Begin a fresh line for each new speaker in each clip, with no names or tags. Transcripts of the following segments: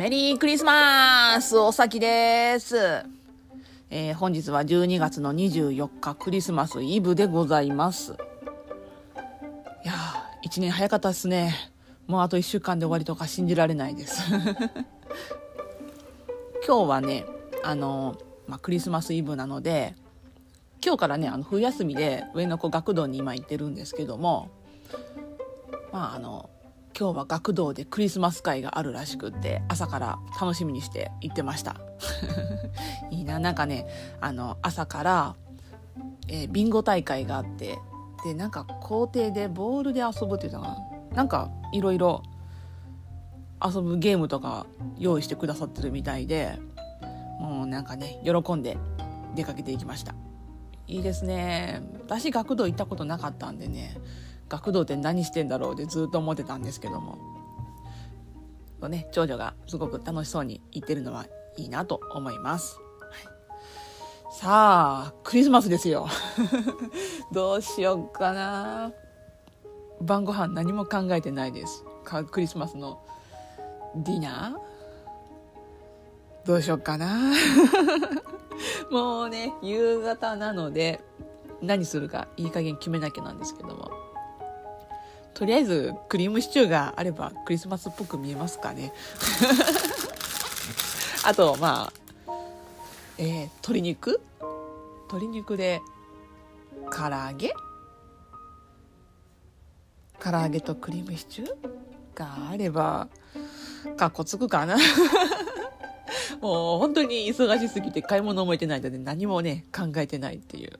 メリークリスマスお先です。えー本日は12月の24日クリスマスイブでございます。いやー、1年早かったですね。もうあと1週間で終わりとか信じられないです。今日はね、あの、まあ、クリスマスイブなので、今日からね、あの、冬休みで上の子学童に今行ってるんですけども、まああの、今日は学童でクリスマス会があるらしくって朝から楽しみにして行ってました。いいななんかねあの朝から、えービンゴ大会があってでなんか校庭でボールで遊ぶっていうのかな。なんかいろいろ遊ぶゲームとか用意してくださってるみたいでもうなんかね喜んで出かけていきました。いいですね。私学童行ったことなかったんでね学童って何してんだろうってずっと思ってたんですけども。ね長女がすごく楽しそうに言ってるのはいいなと思います、はい。さあクリスマスですよ。どうしようかな。晩ご飯何も考えてないです。かクリスマスのディナー。どうしようかな。もうね夕方なので何するかいい加減決めなきゃなんですけども。とりあえずクリームシチューがあればクリスマスっぽく見えますかね。あとまあえー鶏肉？鶏肉で唐揚げ？唐揚げとクリームシチューがあればかっこつくかな。もう本当に忙しすぎて買い物も行ってないので何もね考えてないっていう。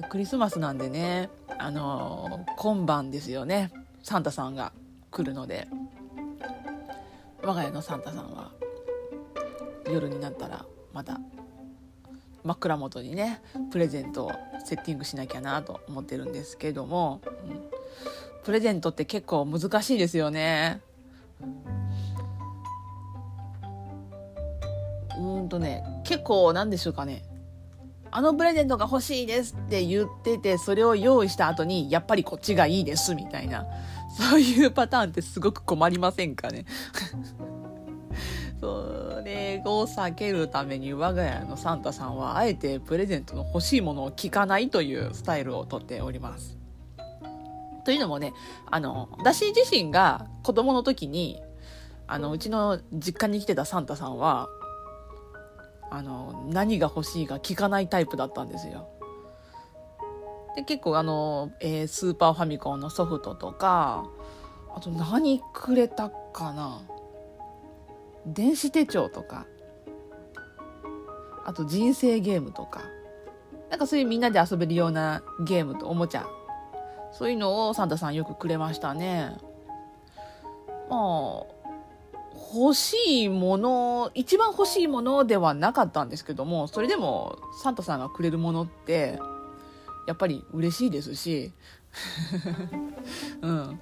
でクリスマスなんでねあの今晩ですよね。サンタさんが来るので。我が家のサンタさんは夜になったらまた枕元にねプレゼントをセッティングしなきゃなと思ってるんですけども、うん。プレゼントって結構難しいですよね。うんとね結構なんでしょうかね。あのプレゼントが欲しいですって言ってて、それを用意した後に、やっぱりこっちがいいです、みたいな。そういうパターンってすごく困りませんかね？それを避けるために我が家のサンタさんは、あえてプレゼントの欲しいものを聞かないというスタイルをとっております。というのもね、あの、私自身が子供の時に、あの、うちの実家に来てたサンタさんは、あの何が欲しいか聞かないタイプだったんですよ。で結構あの、えースーパーファミコンのソフトとかあと何くれたかな電子手帳とかあと人生ゲームとかなんかそういうみんなで遊べるようなゲームとおもちゃそういうのをサンタさんよくくれましたね。まあ欲しいもの一番欲しいものではなかったんですけどもそれでもサンタさんがくれるものってやっぱり嬉しいですし うん。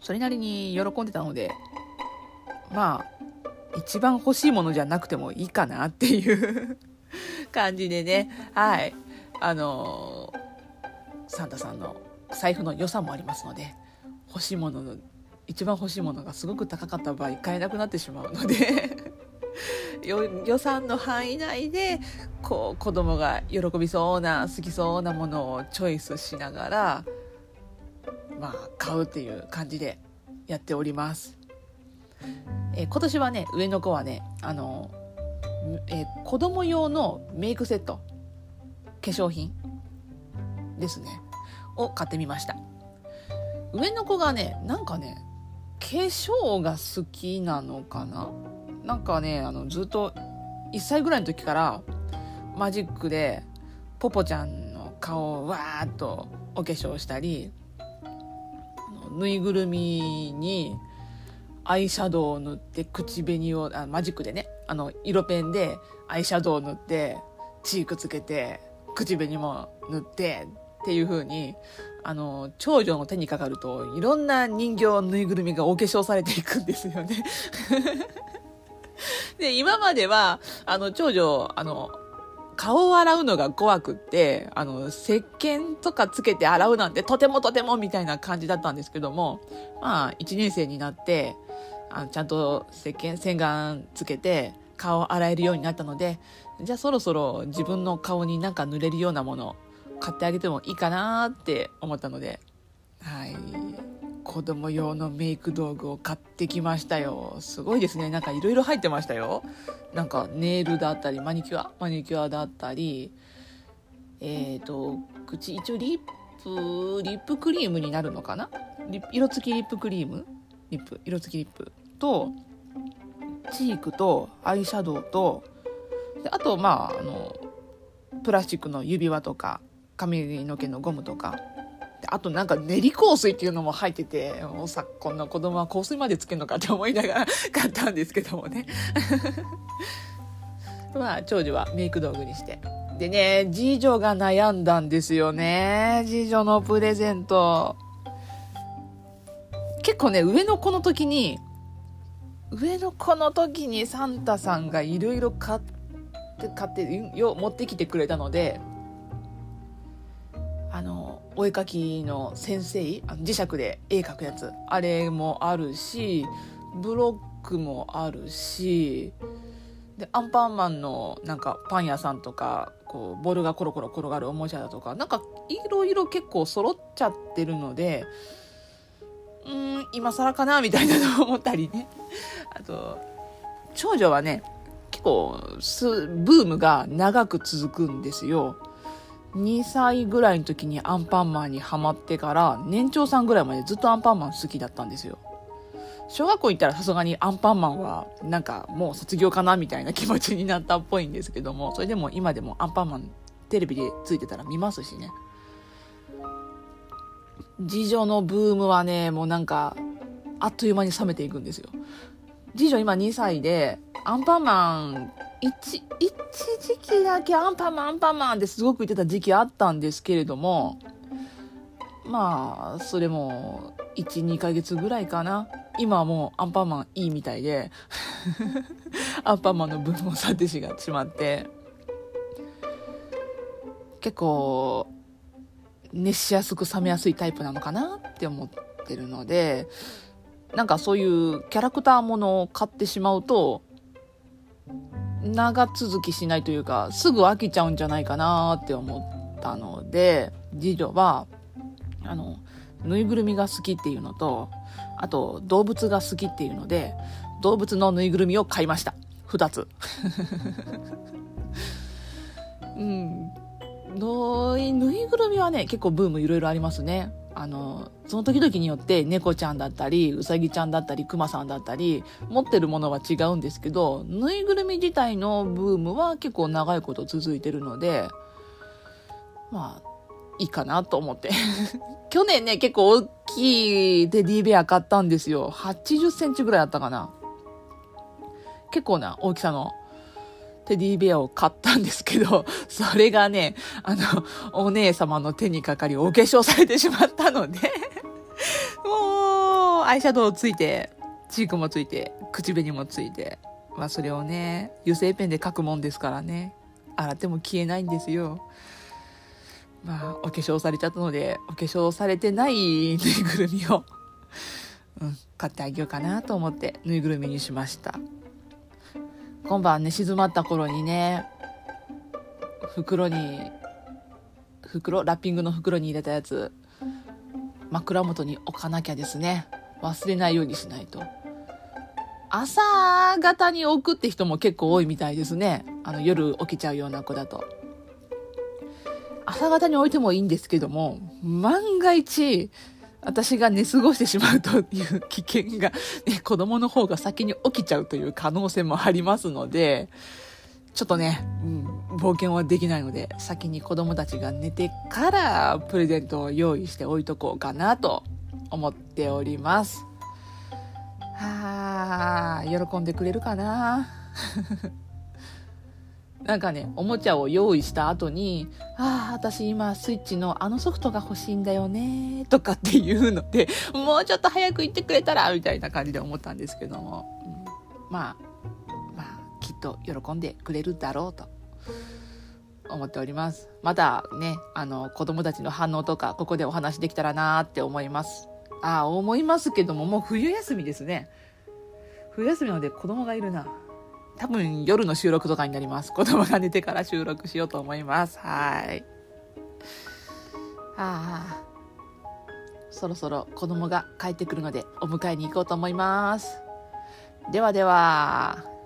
それなりに喜んでたのでまあ一番欲しいものじゃなくてもいいかなっていう 感じでねはい。あのサンタさんの財布の良さもありますので欲しいものの一番欲しいものがすごく高かった場合買えなくなってしまうので 予算の範囲内でこう子供が喜びそうな好きそうなものをチョイスしながらまあ買うっていう感じでやっております。え今年はね上の子はねあの、え子供用のメイクセット化粧品ですねを買ってみました上の子がねなんかね粧が好きなのかな？なんかねあのずっと1歳ぐらいの時からマジックでポポちゃんの顔をわーっとお化粧したりぬいぐるみにアイシャドウを塗って口紅をあマジックでねあの色ペンでアイシャドウを塗ってチークつけて口紅も塗ってっていう風にあの長女の手にかかるといろんな人形ぬいぐるみがお化粧されていくんですよね。で今まではあの長女あの顔を洗うのが怖くって、あの、石鹸とかつけて洗うなんてとてもとてもみたいな感じだったんですけども、まあ、1年生になって、あのちゃんと石鹸、洗顔つけて顔を洗えるようになったので、じゃあそろそろ自分の顔になんか塗れるようなもの買ってあげてもいいかなって思ったので、はい。子供用のメイク道具を買ってきましたよ。すごいですね。なんかいろいろ入ってましたよ。なんかネイルだったり、マニキュアマニキュアだったり、えっ、ー、と、口、一応リップ、リップクリームになるのかな？色付きリップクリーム？リップ、色付きリップと、チークとアイシャドウと、であと、まあ、あの、プラスチックの指輪とか、髪の毛のゴムとか、あとなんか練り香水っていうのも入ってて、もうさ、こんな子供は香水までつけるのかって思いながら買ったんですけどもね。まあ、長女はメイク道具にして。でね、次女が悩んだんですよね。次女のプレゼント。結構ね、上の子の時に、上の子の時にサンタさんがいろいろ買って、買って、よ、持ってきてくれたので、あのお絵かきの先生あの磁石で絵描くやつ。あれもあるしブロックもあるしでアンパンマンのなんかパン屋さんとかこうボールがコロコロ転がるおもちゃだとかなんかいろいろ結構揃っちゃってるのでうん今更かなみたいなのを思ったりね。あと長女はね結構ブームが長く続くんですよ。2歳ぐらいの時にアンパンマンにハマってから年長さんぐらいまでずっとアンパンマン好きだったんですよ。小学校行ったらさすがにアンパンマンはなんかもう卒業かなみたいな気持ちになったっぽいんですけども、それでも今でもアンパンマンテレビでついてたら見ますしね。次女のブームはね、もうなんかあっという間に冷めていくんですよ。次女今2歳で、アンパンマン一、一時期だけアンパンマン、アンパンマンってすごく言ってた時期あったんですけれども、まあ、それも、1、2ヶ月ぐらいかな。今はもうアンパンマンいいみたいで アンパンマンの分も去ってしまって、結構、熱しやすく冷めやすいタイプなのかなって思ってるので、なんかそういうキャラクターものを買ってしまうと、長続きしないというか、すぐ飽きちゃうんじゃないかなって思ったので、次女は、あの、ぬいぐるみが好きっていうのと、あと動物が好きっていうので、動物のぬいぐるみを買いました。二つ。うん。ぬいぐるみはね、結構ブームいろいろありますね。あの、その時々によって猫ちゃんだったり、うさぎちゃんだったり、クマさんだったり、持ってるものは違うんですけど、ぬいぐるみ自体のブームは結構長いこと続いてるので、まあ、いいかなと思って。去年ね、結構大きいテディベア買ったんですよ。80センチぐらいあったかな。結構な大きさのテディベアを買ったんですけど、それがね、あの、お姉様の手にかかりお化粧されてしまったので もう、アイシャドウついて、チークもついて、口紅もついて、まあそれをね、油性ペンで描くもんですからね、洗っても消えないんですよ。まあ、お化粧されちゃったので、お化粧されてないぬいぐるみをうん、買ってあげようかなと思ってぬいぐるみにしました。今晩ね、静まった頃にね、袋に、袋、ラッピングの袋に入れたやつ、枕元に置かなきゃですね。忘れないようにしないと。朝方に置くって人も結構多いみたいですね。あの、夜起きちゃうような子だと。朝方に置いてもいいんですけども、万が一、私が寝過ごしてしまうという危険が、ね、子供の方が先に起きちゃうという可能性もありますので、ちょっとね、うん、冒険はできないので、先に子供たちが寝てからプレゼントを用意しておいとこうかなと思っております。はあ、喜んでくれるかな？なんかね、おもちゃを用意した後に、ああ、私今スイッチのあのソフトが欲しいんだよね、とかっていうので、もうちょっと早く言ってくれたら、みたいな感じで思ったんですけども、うん、まあ、まあ、きっと喜んでくれるだろうと。思っております。またねあの子供たちの反応とかここでお話できたらなーって思います。ああ思いますけどももう冬休みですね。冬休みなので子供がいるな。多分夜の収録とかになります。子供が寝てから収録しようと思います。はい。ああそろそろ子供が帰ってくるのでお迎えに行こうと思います。ではでは。